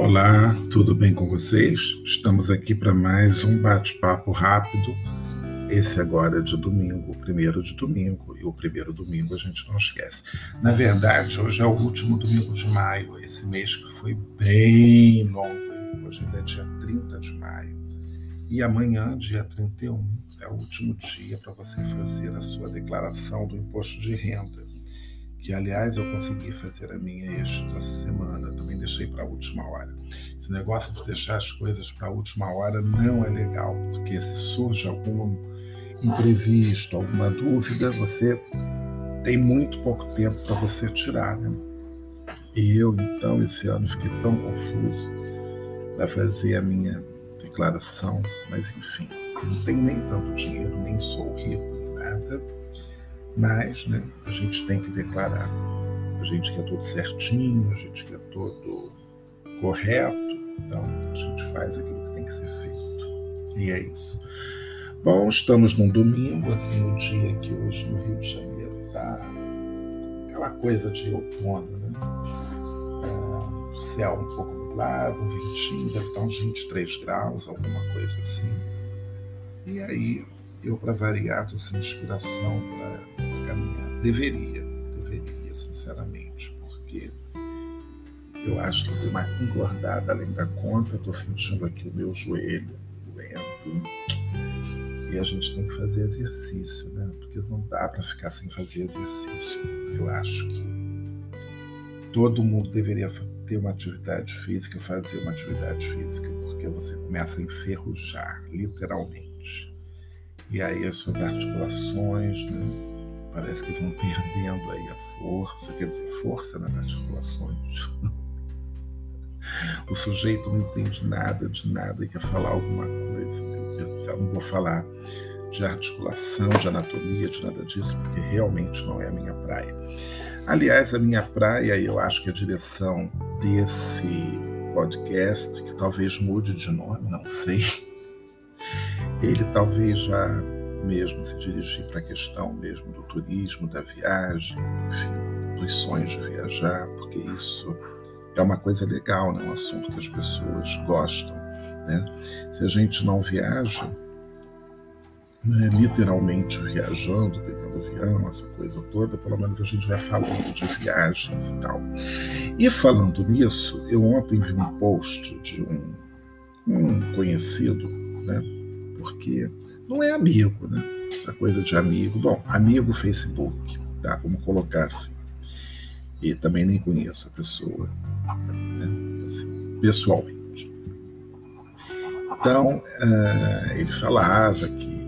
Olá, tudo bem com vocês? Estamos aqui para mais um bate-papo rápido. Esse agora é de domingo, o primeiro de domingo, e o primeiro domingo a gente não esquece. Na verdade, hoje é o último domingo de maio, esse mês que foi bem longo. Hoje ainda é dia 30 de maio. E amanhã, dia 31, é o último dia para você fazer a sua declaração do imposto de renda que aliás eu consegui fazer a minha esta semana, também deixei para a última hora. Esse negócio de deixar as coisas para a última hora não é legal, porque se surge algum imprevisto, alguma dúvida, você tem muito pouco tempo para você tirar, né? E eu, então, esse ano fiquei tão confuso para fazer a minha declaração, mas enfim, não tenho nem tanto dinheiro, nem sou rico, nada mas né, a gente tem que declarar. A gente quer tudo certinho, a gente quer tudo correto, então a gente faz aquilo que tem que ser feito. E é isso. Bom, estamos num domingo, assim, o dia que hoje no Rio de Janeiro tá aquela coisa de outono, né? É, céu um pouco nublado, um ventinho, deve estar uns 23 graus, alguma coisa assim. E aí, eu, para variar, estou sem inspiração para. Deveria, deveria, sinceramente, porque eu acho que eu dei uma engordada além da conta, estou sentindo aqui o meu joelho doendo. E a gente tem que fazer exercício, né? Porque não dá para ficar sem fazer exercício. Eu acho que todo mundo deveria ter uma atividade física, fazer uma atividade física, porque você começa a enferrujar, literalmente. E aí as suas articulações, né? Parece que vão perdendo aí a força, quer dizer, força nas articulações. o sujeito não entende nada de nada e quer falar alguma coisa. Meu Deus do céu, não vou falar de articulação, de anatomia, de nada disso, porque realmente não é a minha praia. Aliás, a minha praia, eu acho que a direção desse podcast, que talvez mude de nome, não sei, ele talvez já mesmo se dirigir para a questão mesmo do turismo, da viagem, enfim, dos sonhos de viajar, porque isso é uma coisa legal, né? um assunto que as pessoas gostam. Né? Se a gente não viaja, né, literalmente viajando, pegando avião, essa coisa toda, pelo menos a gente vai falando de viagens e tal. E falando nisso, eu ontem vi um post de um, um conhecido, né? porque não é amigo, né? Essa coisa de amigo. Bom, amigo Facebook, tá? Vamos colocar assim. E também nem conheço a pessoa, né? assim, pessoalmente. Então, uh, ele falava que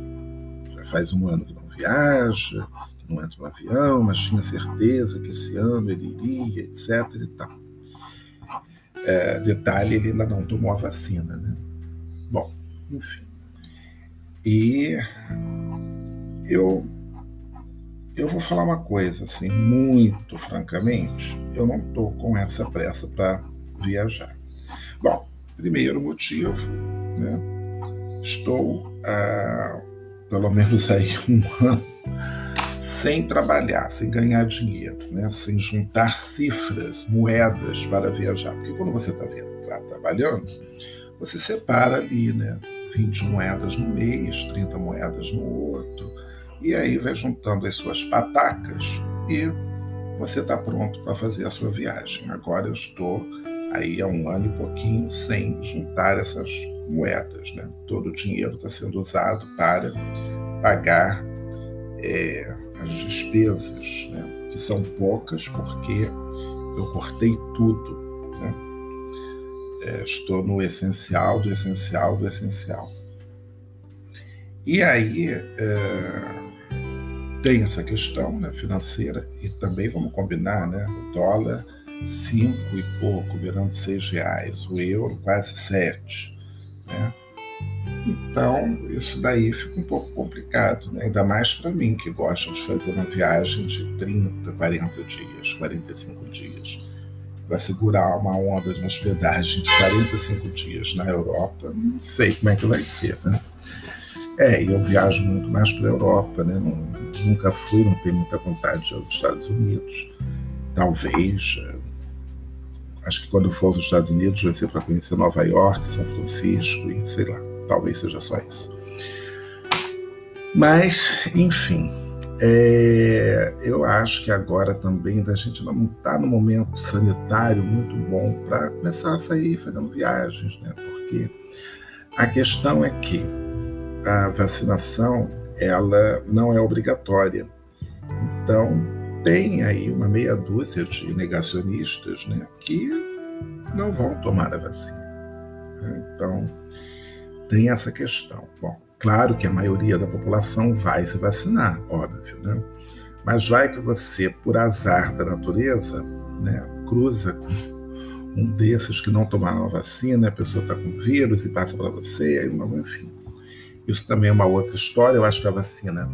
já faz um ano que não viaja, que não entra no avião, mas tinha certeza que esse ano ele iria, etc. E tal. Uh, detalhe, ele ainda não tomou a vacina, né? Bom, enfim. E eu eu vou falar uma coisa assim, muito francamente, eu não estou com essa pressa para viajar. Bom, primeiro motivo, né? Estou há pelo menos aí um ano sem trabalhar, sem ganhar dinheiro, né? sem juntar cifras, moedas para viajar. Porque quando você está tá trabalhando, você separa ali, né? 20 moedas no mês, 30 moedas no outro, e aí vai juntando as suas patacas e você está pronto para fazer a sua viagem. Agora eu estou aí há um ano e pouquinho sem juntar essas moedas, né? Todo o dinheiro está sendo usado para pagar é, as despesas, né? que são poucas porque eu cortei tudo. Né? É, estou no essencial do essencial do essencial. E aí é, tem essa questão né, financeira e também vamos combinar, né, o dólar cinco e pouco, virando seis reais, o euro quase sete, né? Então, isso daí fica um pouco complicado, né? ainda mais para mim, que gosta de fazer uma viagem de 30, 40 dias, 45 dias para segurar uma onda de hospedagem de 45 dias na Europa, não sei como é que vai ser, né? É, eu viajo muito mais para a Europa, né? Não, nunca fui, não tenho muita vontade de ir aos Estados Unidos. Talvez, Acho que quando for aos Estados Unidos vai ser para conhecer Nova York, São Francisco e sei lá, talvez seja só isso. Mas, enfim, é, eu acho que agora também a gente não está no momento sanitário muito bom para começar a sair fazendo viagens, né? Porque a questão é que a vacinação ela não é obrigatória. Então, tem aí uma meia dúzia de negacionistas né, que não vão tomar a vacina. Né? Então, tem essa questão. Bom, claro que a maioria da população vai se vacinar, óbvio, né? Mas vai que você, por azar da natureza, né, cruza com um desses que não tomaram a vacina, a pessoa está com vírus e passa para você, enfim. Isso também é uma outra história. Eu acho que a vacina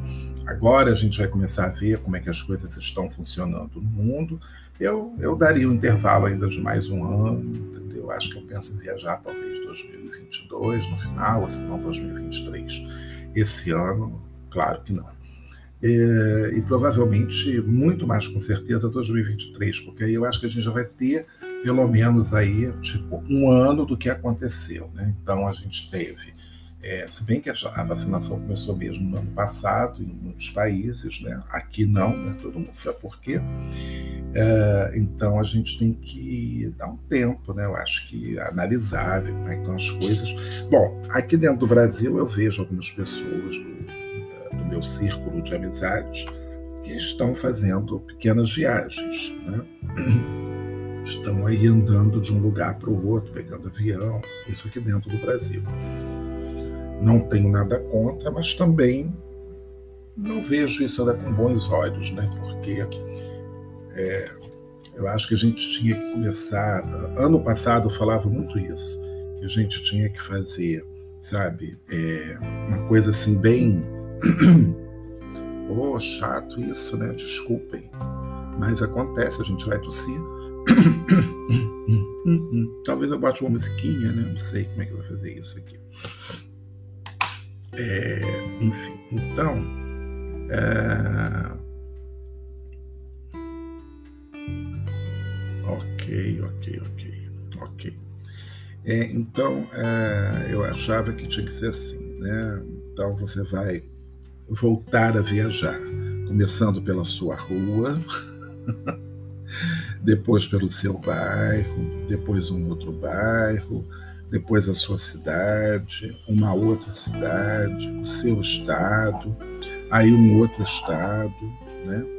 Agora a gente vai começar a ver como é que as coisas estão funcionando no mundo. Eu, eu daria um intervalo ainda de mais um ano, entendeu? Acho que eu penso em viajar talvez 2022 no final, ou se não 2023. Esse ano, claro que não. E, e, provavelmente, muito mais com certeza, 2023, porque aí eu acho que a gente já vai ter pelo menos aí, tipo, um ano do que aconteceu, né? Então a gente teve é, se bem que a vacinação começou mesmo no ano passado em muitos países, né? aqui não, né? todo mundo sabe por quê. É, então a gente tem que dar um tempo, né? eu acho que analisar, ver como é que estão as coisas. Bom, aqui dentro do Brasil eu vejo algumas pessoas do, do meu círculo de amizades que estão fazendo pequenas viagens. Né? Estão aí andando de um lugar para o outro, pegando avião, isso aqui dentro do Brasil. Não tenho nada contra, mas também não vejo isso ainda com bons olhos, né? Porque é, eu acho que a gente tinha que começar. Ano passado eu falava muito isso, que a gente tinha que fazer, sabe, é, uma coisa assim bem. oh, chato isso, né? Desculpem. Mas acontece, a gente vai tossir. Talvez eu bote uma musiquinha, né? Não sei como é que vai fazer isso aqui. É, enfim, então. É... Ok, ok, ok, ok. É, então, é, eu achava que tinha que ser assim, né? Então você vai voltar a viajar, começando pela sua rua, depois pelo seu bairro, depois um outro bairro, depois a sua cidade, uma outra cidade, o seu estado, aí um outro estado, né?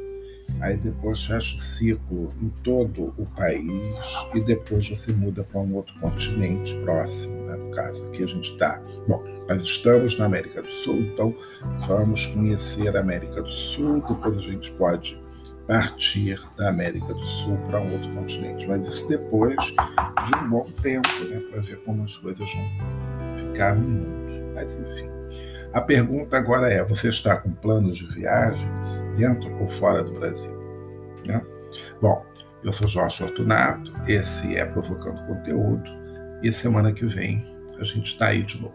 Aí depois fecha o ciclo em todo o país e depois você muda para um outro continente próximo, né? no caso aqui a gente está. Bom, nós estamos na América do Sul, então vamos conhecer a América do Sul, depois a gente pode partir da América do Sul para um outro continente, mas isso depois de um bom tempo, né, para ver como as coisas vão ficar no mundo. Mas enfim. A pergunta agora é: você está com planos de viagem dentro ou fora do Brasil? Né? Bom, eu sou Jorge Fortunato, esse é Provocando Conteúdo, e semana que vem a gente está aí de novo.